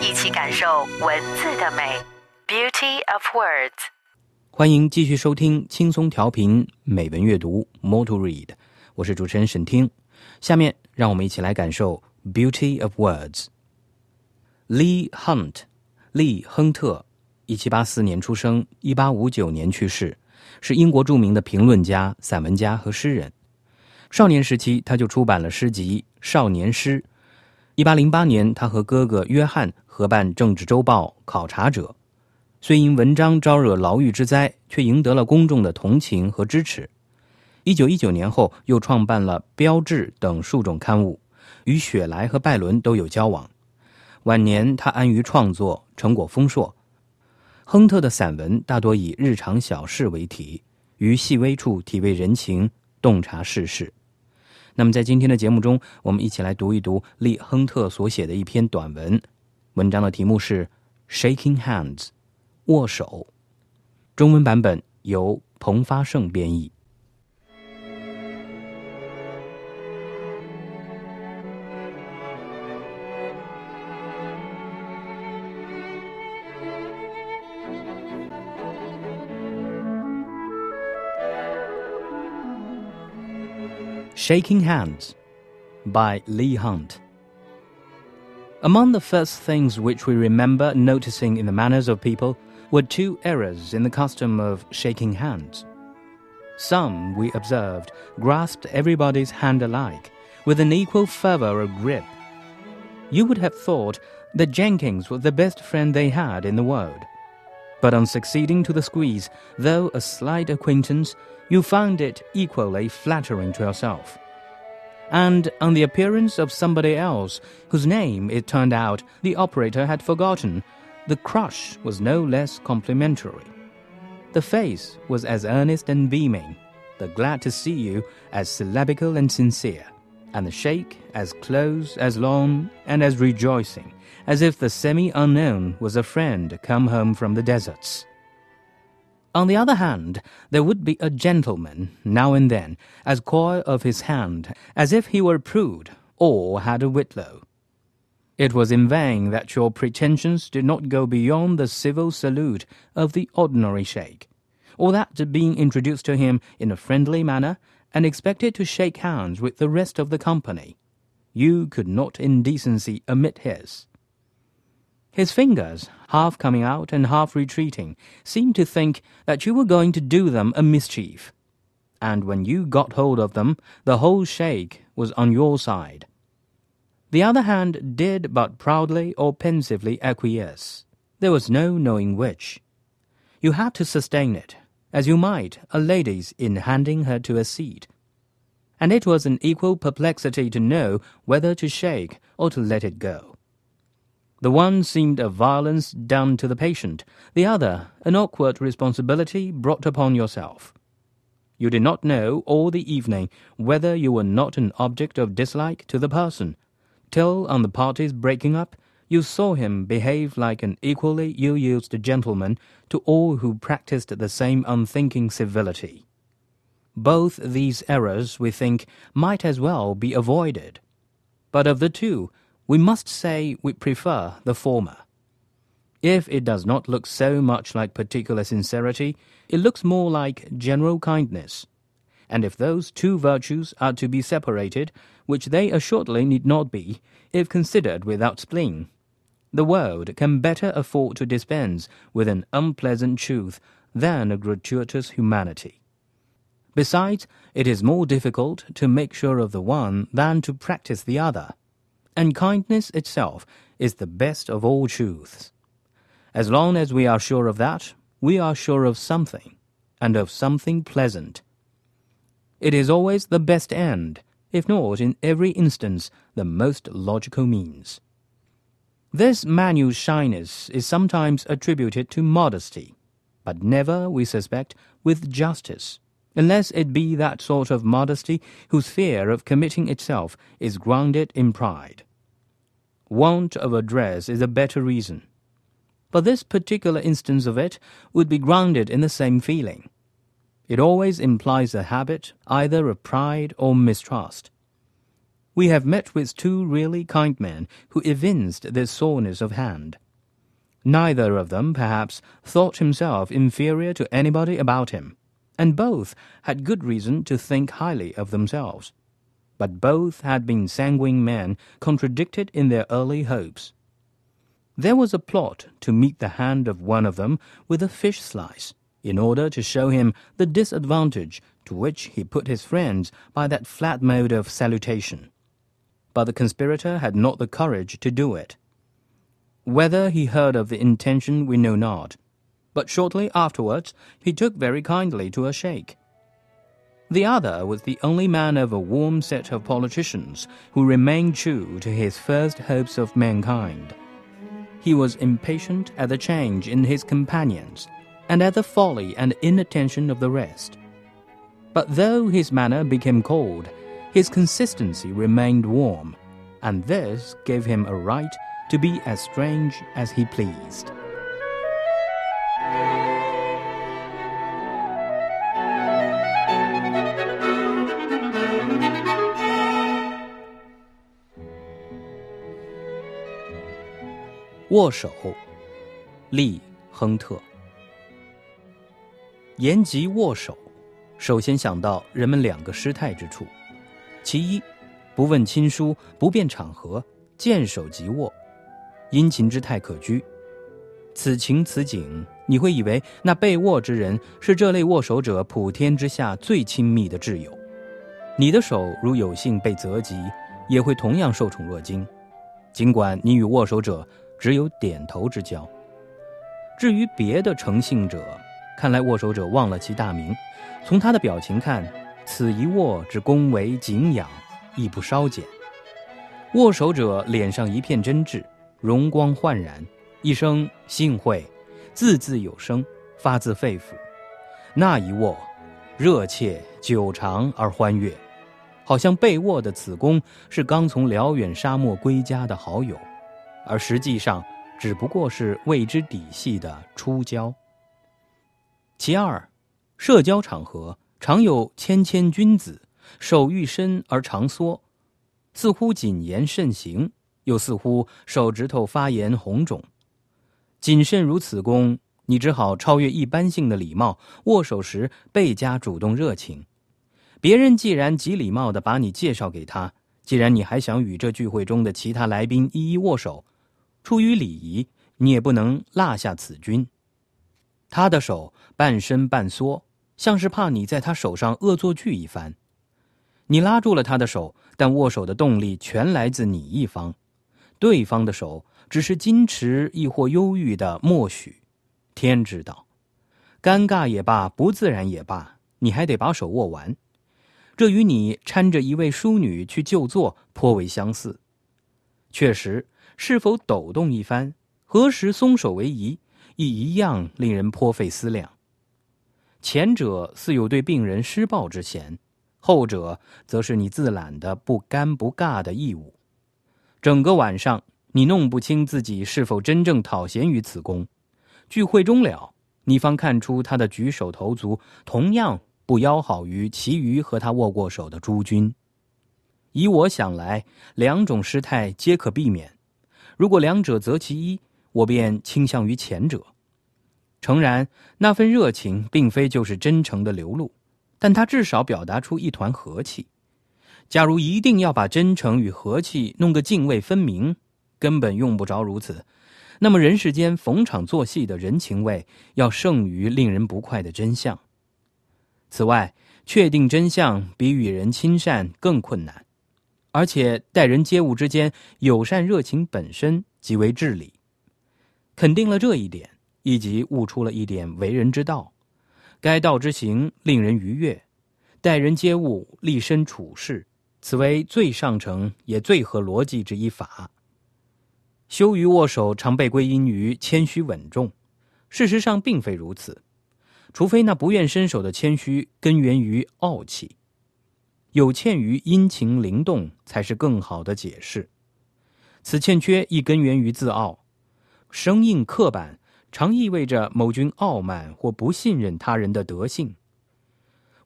一起感受文字的美。Beauty of words。欢迎继续收听轻松调频美文阅读 More to Read，我是主持人沈听。下面让我们一起来感受 Beauty of Words。Lee Hunt，利亨特，一七八四年出生，一八五九年去世，是英国著名的评论家、散文家和诗人。少年时期他就出版了诗集《少年诗》。一八零八年，他和哥哥约翰合办政治周报《考察者》。虽因文章招惹牢狱之灾，却赢得了公众的同情和支持。一九一九年后，又创办了《标志》等数种刊物，与雪莱和拜伦都有交往。晚年，他安于创作，成果丰硕。亨特的散文大多以日常小事为题，于细微处体味人情，洞察世事。那么，在今天的节目中，我们一起来读一读利亨特所写的一篇短文。文章的题目是《Shaking Hands》。握手，中文版本由彭发胜编译。Shaking Hands by Lee Hunt. Among the first things which we remember noticing in the manners of people were two errors in the custom of shaking hands. Some, we observed, grasped everybody's hand alike, with an equal fervor of grip. You would have thought that Jenkins was the best friend they had in the world. But on succeeding to the squeeze, though a slight acquaintance, you found it equally flattering to yourself. And on the appearance of somebody else, whose name, it turned out, the operator had forgotten, the crush was no less complimentary. The face was as earnest and beaming, the glad to see you as syllabical and sincere, and the shake as close, as long, and as rejoicing, as if the semi unknown was a friend come home from the deserts. On the other hand, there would be a gentleman, now and then, as coy of his hand as if he were a prude or had a whitlow. It was in vain that your pretensions did not go beyond the civil salute of the ordinary sheikh, or that being introduced to him in a friendly manner, and expected to shake hands with the rest of the company, you could not in decency omit his. His fingers, half coming out and half retreating, seemed to think that you were going to do them a mischief. And when you got hold of them, the whole shake was on your side. The other hand did but proudly or pensively acquiesce. There was no knowing which. You had to sustain it, as you might a lady's in handing her to a seat. And it was an equal perplexity to know whether to shake or to let it go. The one seemed a violence done to the patient, the other an awkward responsibility brought upon yourself. You did not know all the evening whether you were not an object of dislike to the person till on the party's breaking up, you saw him behave like an equally ill-used gentleman to all who practiced the same unthinking civility. Both these errors, we think, might as well be avoided. But of the two, we must say we prefer the former. If it does not look so much like particular sincerity, it looks more like general kindness and if those two virtues are to be separated, which they assuredly need not be, if considered without spleen, the world can better afford to dispense with an unpleasant truth than a gratuitous humanity. Besides, it is more difficult to make sure of the one than to practice the other, and kindness itself is the best of all truths. As long as we are sure of that, we are sure of something, and of something pleasant it is always the best end, if not in every instance the most logical means. This manual shyness is sometimes attributed to modesty, but never, we suspect, with justice, unless it be that sort of modesty whose fear of committing itself is grounded in pride. Want of address is a better reason. But this particular instance of it would be grounded in the same feeling. It always implies a habit either of pride or mistrust. We have met with two really kind men who evinced this soreness of hand. Neither of them, perhaps, thought himself inferior to anybody about him, and both had good reason to think highly of themselves. But both had been sanguine men contradicted in their early hopes. There was a plot to meet the hand of one of them with a fish slice, in order to show him the disadvantage to which he put his friends by that flat mode of salutation. But the conspirator had not the courage to do it. Whether he heard of the intention we know not, but shortly afterwards he took very kindly to a shake. The other was the only man of a warm set of politicians who remained true to his first hopes of mankind. He was impatient at the change in his companions, and at the folly and inattention of the rest. But though his manner became cold, his consistency remained warm, and this gave him a right to be as strange as he pleased. 握手，利亨特。言及握手，首先想到人们两个失态之处。 其一，不问亲疏，不辨场合，见手即握，殷勤之态可掬。此情此景，你会以为那被握之人是这类握手者普天之下最亲密的挚友。你的手如有幸被泽及，也会同样受宠若惊，尽管你与握手者。只有点头之交。至于别的诚信者，看来握手者忘了其大名。从他的表情看，此一握之恭维敬仰，亦不稍减。握手者脸上一片真挚，容光焕然，一声幸会，字字有声，发自肺腑。那一握，热切、久长而欢悦，好像被握的此公是刚从辽远沙漠归家的好友。而实际上，只不过是未知底细的初交。其二，社交场合常有谦谦君子，手欲伸而常缩，似乎谨言慎行，又似乎手指头发炎红肿。谨慎如此功，你只好超越一般性的礼貌，握手时倍加主动热情。别人既然极礼貌的把你介绍给他，既然你还想与这聚会中的其他来宾一一握手。出于礼仪，你也不能落下此君。他的手半伸半缩，像是怕你在他手上恶作剧一番。你拉住了他的手，但握手的动力全来自你一方，对方的手只是矜持亦或忧郁的默许。天知道，尴尬也罢，不自然也罢，你还得把手握完。这与你搀着一位淑女去就坐颇为相似。确实。是否抖动一番，何时松手为宜，亦一样令人颇费思量。前者似有对病人施暴之嫌，后者则是你自揽的不尴不尬的义务。整个晚上，你弄不清自己是否真正讨嫌于此公。聚会终了，你方看出他的举手投足同样不邀好于其余和他握过手的诸君。以我想来，两种失态皆可避免。如果两者择其一，我便倾向于前者。诚然，那份热情并非就是真诚的流露，但它至少表达出一团和气。假如一定要把真诚与和气弄个泾渭分明，根本用不着如此。那么，人世间逢场作戏的人情味要胜于令人不快的真相。此外，确定真相比与人亲善更困难。而且待人接物之间，友善热情本身即为至理。肯定了这一点，以及悟出了一点为人之道：该道之行令人愉悦，待人接物、立身处世，此为最上乘也最合逻辑之一法。羞于握手常被归因于谦虚稳重，事实上并非如此，除非那不愿伸手的谦虚根源于傲气，有欠于殷勤灵动才是更好的解释。此欠缺亦根源于自傲，生硬刻板常意味着某君傲慢或不信任他人的德性。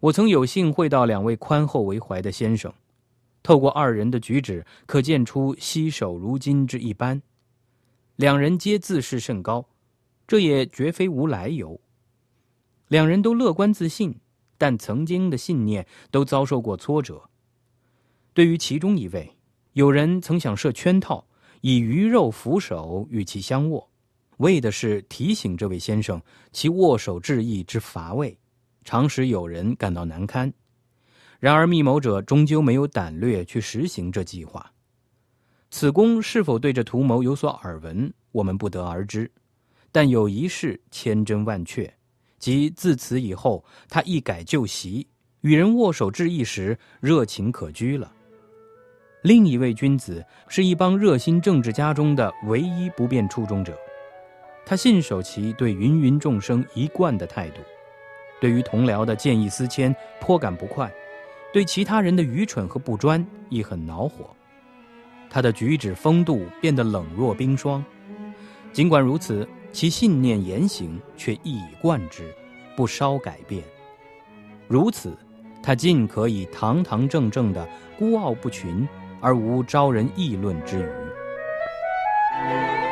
我曾有幸会到两位宽厚为怀的先生，透过二人的举止，可见出惜手如金之一般。两人皆自视甚高，这也绝非无来由。两人都乐观自信，但曾经的信念都遭受过挫折。对于其中一位，有人曾想设圈套，以鱼肉扶手与其相握，为的是提醒这位先生其握手致意之乏味，常使有人感到难堪。然而密谋者终究没有胆略去实行这计划。此公是否对这图谋有所耳闻，我们不得而知。但有一事千真万确，即自此以后，他一改旧习，与人握手致意时热情可掬了。另一位君子是一帮热心政治家中的唯一不变初衷者，他信守其对芸芸众生一贯的态度，对于同僚的见异思迁颇感不快，对其他人的愚蠢和不专亦很恼火。他的举止风度变得冷若冰霜，尽管如此，其信念言行却一以贯之，不稍改变。如此，他尽可以堂堂正正的孤傲不群，而无招人议论之余。